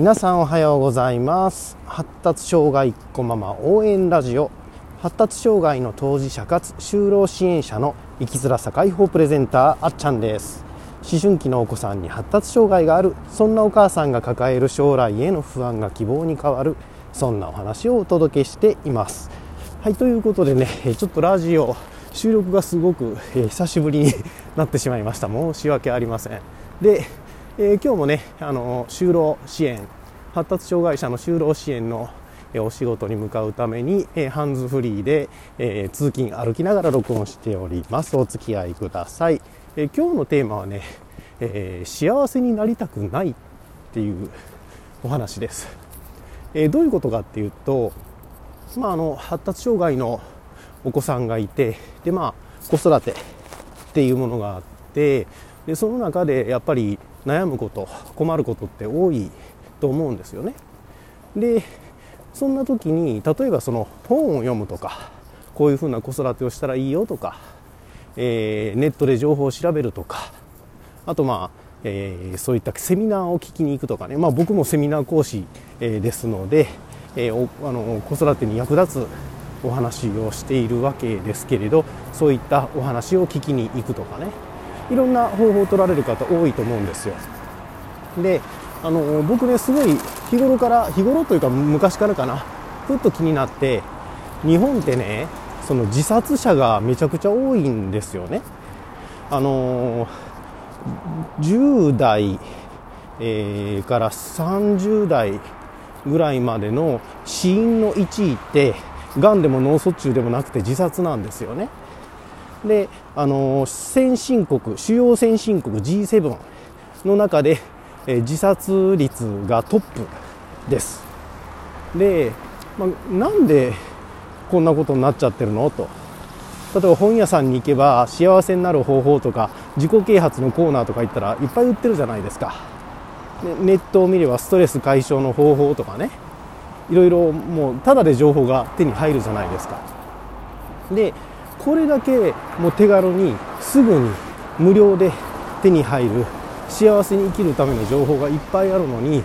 皆さんおはようございます。発達障害っ子ママ応援ラジオ。発達障害の当事者かつ就労支援者の生きづらさ解放プレゼンターあっちゃんです。思春期のお子さんに発達障害がある。そんなお母さんが抱える将来への不安が希望に変わる。そんなお話をお届けしています。はいということでねちょっとラジオ収録がすごく、え、久しぶりになってしまいました。申し訳ありません。でえー、今日もねあの就労支援発達障害者の就労支援のお仕事に向かうために、えー、ハンズフリーで、えー、通勤歩きながら録音しております。お付き合いください、えー、今日のテーマはね、え幸せになりたくないっていうお話です、えどういうことかっていうと、まあ、あの発達障害のお子さんがいてで、まあ、子育てっていうものがあってでその中でやっぱり悩むこと困ることって多いと思うんですよね。でそんな時に例えばその本を読むとかこういうふうな子育てをしたらいいよとか、えー、ネットで情報を調べるとかあとまあ、えー、そういったセミナーを聞きに行くとかね、まあ、僕もセミナー講師、えー、ですので、えー、あの子育てに役立つお話をしているわけですけれどそういったお話を聞きに行くとかねいろんな方法を取られる方多いと思うんですよ。であの僕ねすごい日頃から日頃というか昔からかなふっと気になって日本ってねその自殺者がめちゃくちゃ多いんですよね。あの10代、えー、から30代ぐらいまでの死因の1位ってがんでも脳卒中でもなくて自殺なんですよね。で、あの先進国、主要先進国 G7 の中で、え自殺率がトップです。で、まあ、なんでこんなことになっちゃってるの？と。例えば本屋さんに行けば幸せになる方法とか自己啓発のコーナーとか行ったらいっぱい売ってるじゃないですか。ネットを見ればストレス解消の方法とかねいろいろもうただで情報が手に入るじゃないですかでこれだけもう手軽にすぐに無料で手に入る幸せに生きるための情報がいっぱいあるのに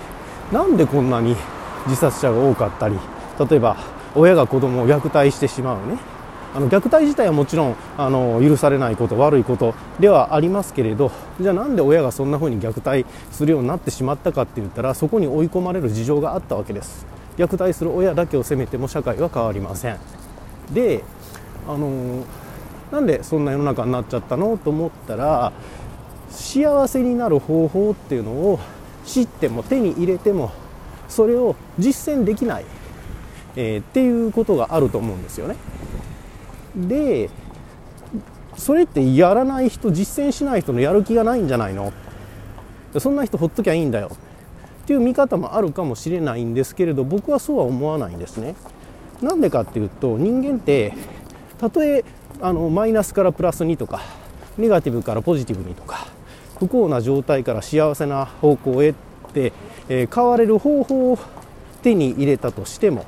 なんでこんなに自殺者が多かったり例えば親が子供を虐待してしまうね。あの虐待自体はもちろんあの許されないこと悪いことではありますけれどじゃあなんで親がそんな風に虐待するようになってしまったかって言ったらそこに追い込まれる事情があったわけです。虐待する親だけを責めても社会は変わりません。であのなんでそんな世の中になっちゃったの？と思ったら幸せになる方法っていうのを知っても手に入れてもそれを実践できない、えー、っていうことがあると思うんですよね。でそれってやらない人実践しない人のやる気がないんじゃないの？そんな人ほっときゃいいんだよっていう見方もあるかもしれないんですけれど僕はそうは思わないんですね。なんでかっていうと人間ってたとえあのマイナスからプラスにとかネガティブからポジティブにとか不幸な状態から幸せな方向へって、えー、変われる方法を手に入れたとしても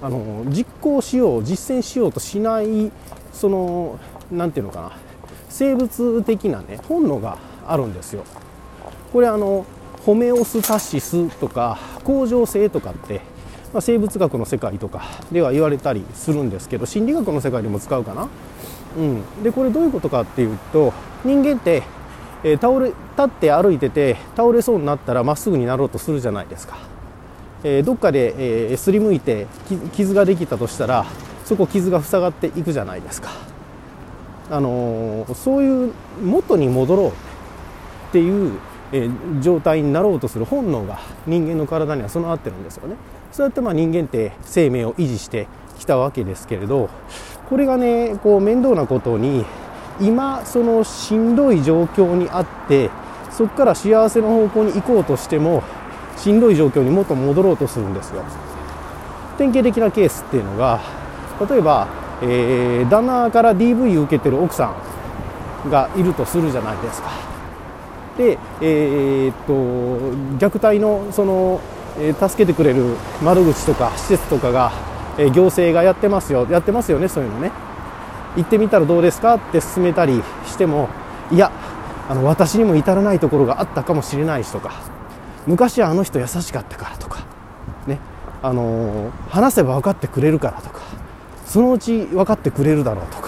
あの実行しよう実践しようとしないその何て言うのかな生物的なね本能があるんですよ。これあのホメオスタシスとか恒常性とかってまあ、生物学の世界とかでは言われたりするんですけど心理学の世界でも使うかな、うん、でこれどういうことかっていうと人間って、えー、倒れ立って歩いてて倒れそうになったらまっすぐになろうとするじゃないですか、えー、どっかで、えー、すりむいて傷ができたとしたらそこ傷が塞がっていくじゃないですか。あのー、そういう元に戻ろうっていうえー、状態になろうとする本能が人間の体には備わってるんですよね。そうやってまあ人間って生命を維持してきたわけですけれどこれがねこう面倒なことに今そのしんどい状況にあってそこから幸せの方向に行こうとしてもしんどい状況にもっと戻ろうとするんですよ。典型的なケースっていうのが例えば、えー、旦那から DV 受けてる奥さんがいるとするじゃないですか。で、えー、っと虐待のその、えー、助けてくれる窓口とか施設とかが、えー、行政がやってますよやってますよねそういうのね。行ってみたらどうですか？って勧めたりしてもいやあの私にも至らないところがあったかもしれないしとか昔はあの人優しかったからとかね。あの話せば分かってくれるからとかそのうち分かってくれるだろうとか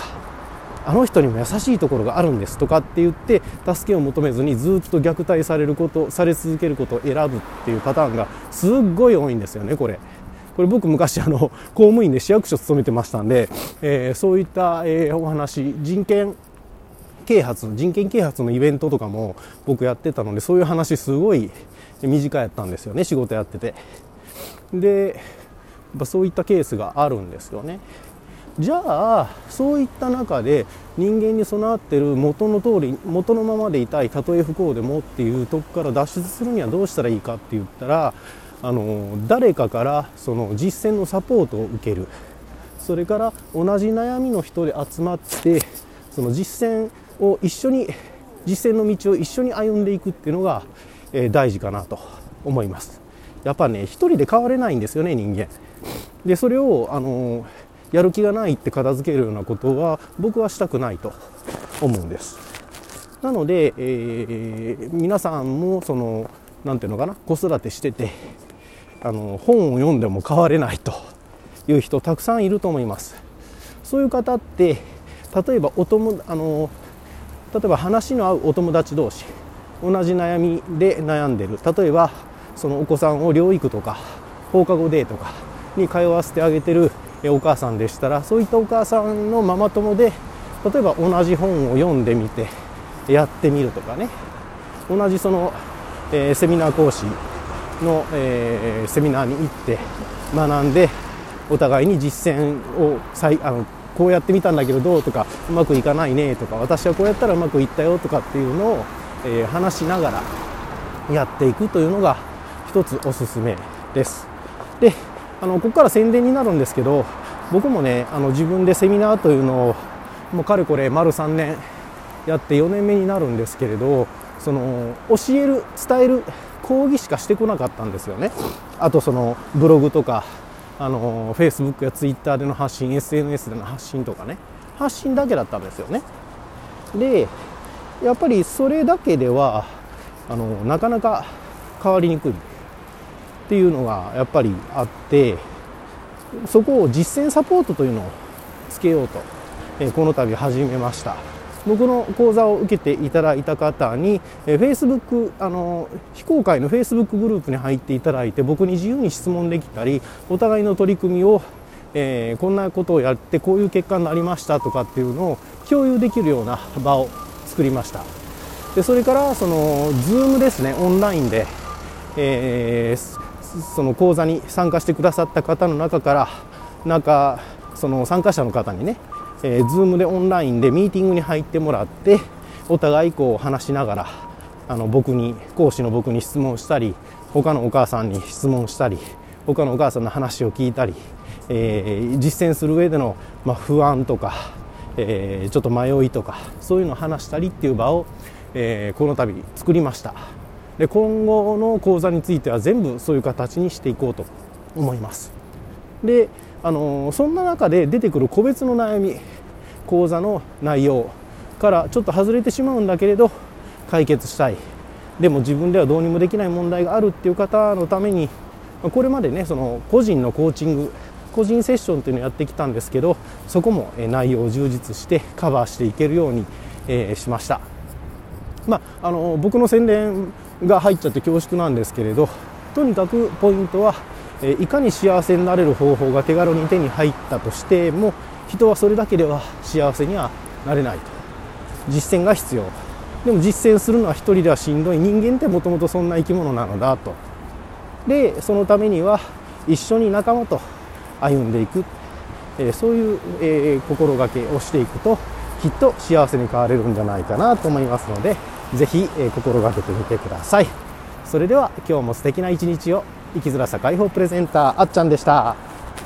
あの人にも優しいところがあるんですとかって言って助けを求めずにずっと虐待されることされ続けることを選ぶっていうパターンがすっごい多いんですよねこれ。これ僕昔あの公務員で市役所勤めてましたんで、えー、そういった、えー、お話人権啓発人権啓発のイベントとかも僕やってたのでそういう話すごい身近やったんですよね仕事やっててでやそういったケースがあるんですよねじゃあそういった中で人間に備わってる元の通り元のままでいたいたとえ不幸でもっていうとこから脱出するにはどうしたらいいかって言ったらあの誰かからその実践のサポートを受ける。それから同じ悩みの人で集まってその実践を一緒に実践の道を一緒に歩んでいくっていうのが、えー、大事かなと思います。やっぱね一人で変われないんですよね人間。でそれをあのやる気がないって片付けるようなことは僕はしたくないと思うんです。なので、えー、皆さんもその何ていうのかな子育てしててあの本を読んでも変われないという人たくさんいると思います。そういう方って例えばお友あの例えば話の合うお友達同士同じ悩みで悩んでる。例えばそのお子さんを療育とか放課後デーとかに通わせてあげてるお母さんでしたらそういったお母さんのママ友で例えば同じ本を読んでみてやってみるとかね同じその、えー、セミナー講師の、えー、セミナーに行って学んでお互いに実践を再あのこうやってみたんだけどどうとかうまくいかないねとか私はこうやったらうまくいったよとかっていうのを、えー、話しながらやっていくというのが一つおすすめです。であのここから宣伝になるんですけど僕もねあの自分でセミナーというのをもうかれこれ丸3年やって4年目になるんですけれどその教える伝える講義しかしてこなかったんですよね。あとそのブログとかあの Facebook や Twitter での発信 SNS での発信とかね。発信だけだったんですよね。でやっぱりそれだけではあのなかなか変わりにくい。っていうのがやっぱりあってそこを実践サポートというのをつけようと、えこの度始めました。僕の講座を受けていただいた方に、え、Facebook あの非公開の Facebook グループに入っていただいて僕に自由に質問できたりお互いの取り組みを、えー、こんなことをやってこういう結果になりましたとかっていうのを共有できるような場を作りました。でそれからその Zoom ですねオンラインで、えー、その講座に参加してくださった方の中からなんかその参加者の方にねえー、Zoom でオンラインでミーティングに入ってもらってお互いこう話しながらあの僕に講師の僕に質問したり他のお母さんに質問したり他のお母さんの話を聞いたり、えー、実践する上での、まあ、不安とか、えー、ちょっと迷いとかそういうのを話したりっていう場を、えー、この度作りました。で今後の講座については全部そういう形にしていこうと思います。であのそんな中で出てくる個別の悩み講座の内容からちょっと外れてしまうんだけれど解決したい。でも自分ではどうにもできない問題があるっていう方のためにこれまでねその個人のコーチング個人セッションっていうのをやってきたんですけどそこも内容を充実してカバーしていけるように、えー、しました、まあ、あの僕の宣伝が入っちゃって恐縮なんですけれどとにかくポイントはいかに幸せになれる方法が手軽に手に入ったとしても人はそれだけでは幸せにはなれないと。実践が必要。でも実践するのは一人ではしんどい。人間ってもともとそんな生き物なのだと。でそのためには一緒に仲間と歩んでいく、えそういう、え、心がけをしていくときっと幸せに変われるんじゃないかなと思いますのでぜひ、え、心がけてみてくださいそれでは今日も素敵な一日を生きづらさ解放プレゼンターあっちゃんでした。